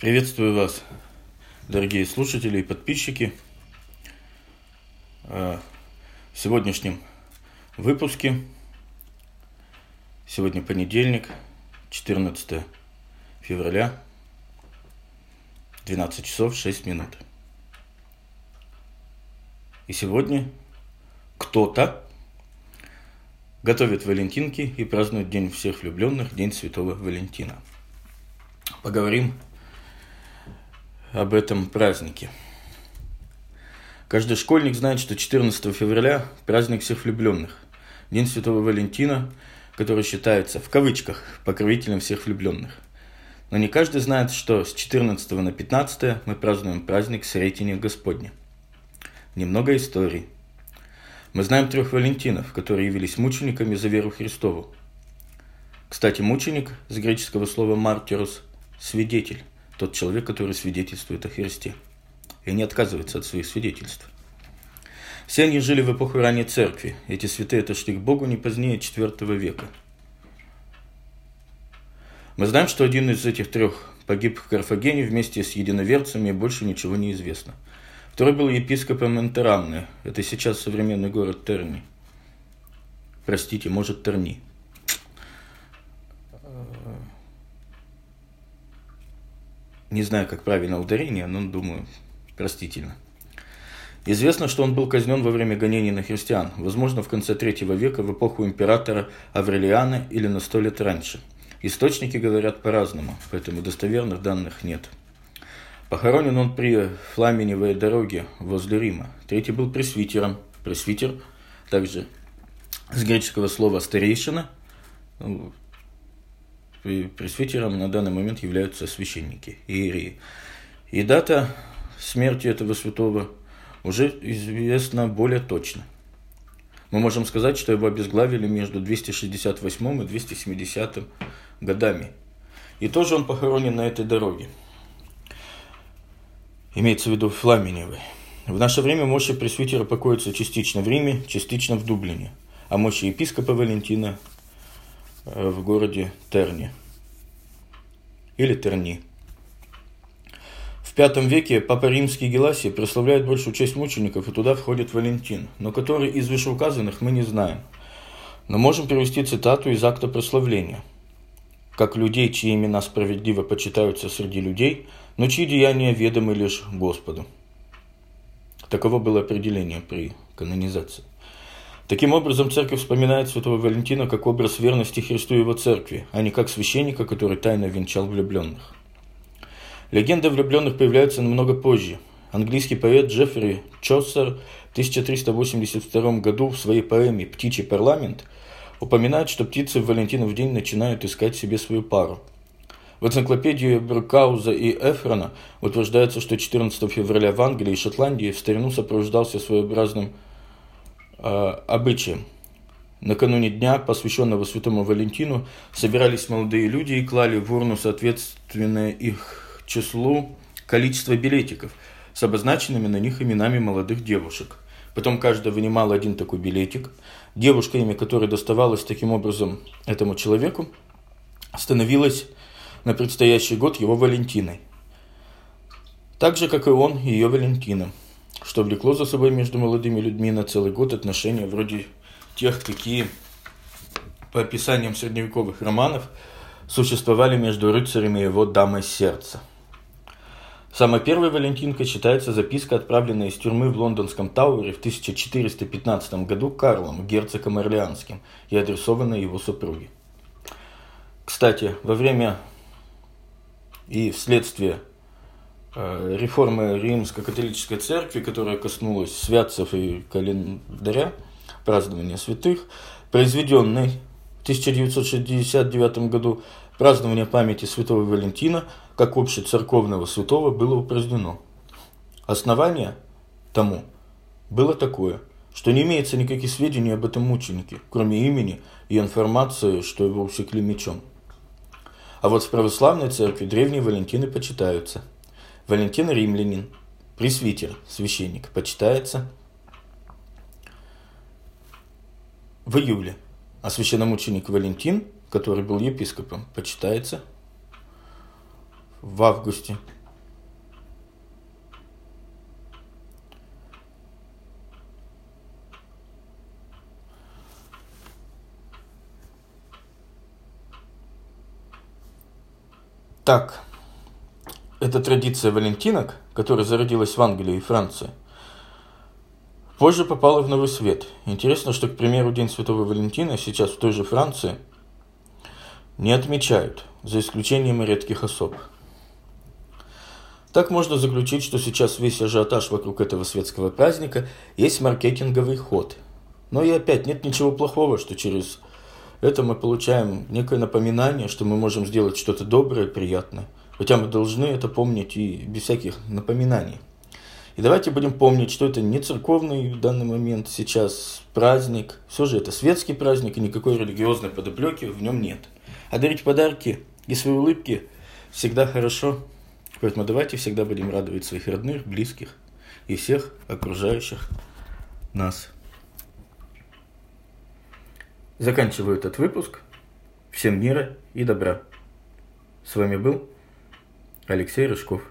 Приветствую вас, дорогие слушатели и подписчики. В сегодняшнем выпуске, сегодня понедельник, 14 февраля, 12 часов 6 минут. И сегодня кто-то готовит валентинки и празднует День всех влюбленных, День Святого Валентина. Поговорим об этом празднике. Каждый школьник знает, что 14 февраля – праздник всех влюбленных, День Святого Валентина, который считается, в кавычках, покровителем всех влюбленных. Но не каждый знает, что с 14 на 15 мы празднуем праздник Сретения Господня. Немного истории. Мы знаем трех Валентинов, которые явились мучениками за веру Христову. Кстати, мученик с греческого слова «мартирус» – свидетель, тот человек, который свидетельствует о Христе и не отказывается от своих свидетельств. Все они жили в эпоху ранней церкви. Эти святые отошли к Богу не позднее IV века. Мы знаем, что один из этих трех погиб в Карфагене вместе с единоверцами, и больше ничего не известно. Второй был епископом Энтерамны. Это сейчас современный город Терни. Простите, может, Терни. Не знаю, как правильно ударение, но думаю, простительно. Известно, что он был казнен во время гонений на христиан, возможно, в конце третьего века, в эпоху императора Аврелиана или на сто лет раньше. Источники говорят по-разному, поэтому достоверных данных нет. Похоронен он при Фламеневой дороге возле Рима. Третий был пресвитером. Пресвитер, также с греческого слова «старейшина», ну, пресвитером на данный момент являются священники, иерии. И дата смерти этого святого уже известна более точно. Мы можем сказать, что его обезглавили между 268 и 270 годами. И тоже он похоронен на этой дороге. Имеется в виду Фламеневой. В наше время мощи пресвитера покоятся частично в Риме, частично в Дублине, а мощи епископа Валентина в городе Терни или Терни. В V веке Папа Римский Геласий прославляет большую часть мучеников, и туда входит Валентин, но который из вышеуказанных мы не знаем. Но можем привести цитату из акта прославления. «Как людей, чьи имена справедливо почитаются среди людей, но чьи деяния ведомы лишь Господу». Таково было определение при канонизации. Таким образом, церковь вспоминает святого Валентина как образ верности Христу и его церкви, а не как священника, который тайно венчал влюбленных. Легенда влюбленных появляется намного позже. Английский поэт Джеффри Чоссер в 1382 году в своей поэме «Птичий парламент» упоминает, что птицы в Валентинов день начинают искать себе свою пару. В энциклопедии Брукауза и Эфрона утверждается, что 14 февраля в Англии и Шотландии в старину сопровождался своеобразным Э, обычаем. Накануне дня, посвященного Святому Валентину, собирались молодые люди и клали в урну соответственное их числу количество билетиков с обозначенными на них именами молодых девушек. Потом каждый вынимал один такой билетик. Девушка, имя которой доставалось таким образом этому человеку, становилась на предстоящий год его Валентиной. Так же, как и он, ее Валентином что влекло за собой между молодыми людьми на целый год отношения вроде тех, какие по описаниям средневековых романов существовали между рыцарем и его дамой сердца. Самой первой Валентинкой считается записка, отправленная из тюрьмы в лондонском Тауэре в 1415 году Карлом, герцогом Орлеанским, и адресованная его супруге. Кстати, во время и вследствие Э, реформы Римско-католической церкви, которая коснулась святцев и календаря, празднования святых, произведенной в 1969 году празднование памяти святого Валентина как общецерковного святого было упразднено. Основание тому было такое, что не имеется никаких сведений об этом мученике, кроме имени и информации, что его усекли мечом. А вот в православной церкви древние Валентины почитаются – Валентин Римлянин, пресвитер, священник, почитается в июле. А священномученик Валентин, который был епископом, почитается в августе. Так, эта традиция валентинок, которая зародилась в Англии и Франции, позже попала в новый свет. Интересно, что, к примеру, День Святого Валентина сейчас в той же Франции не отмечают, за исключением редких особ. Так можно заключить, что сейчас весь ажиотаж вокруг этого светского праздника есть маркетинговый ход. Но и опять нет ничего плохого, что через это мы получаем некое напоминание, что мы можем сделать что-то доброе, приятное. Хотя мы должны это помнить и без всяких напоминаний. И давайте будем помнить, что это не церковный в данный момент сейчас праздник. Все же это светский праздник, и никакой религиозной подоплеки в нем нет. А дарить подарки и свои улыбки всегда хорошо. Поэтому давайте всегда будем радовать своих родных, близких и всех окружающих нас. Заканчиваю этот выпуск. Всем мира и добра. С вами был Алексей Рыжков.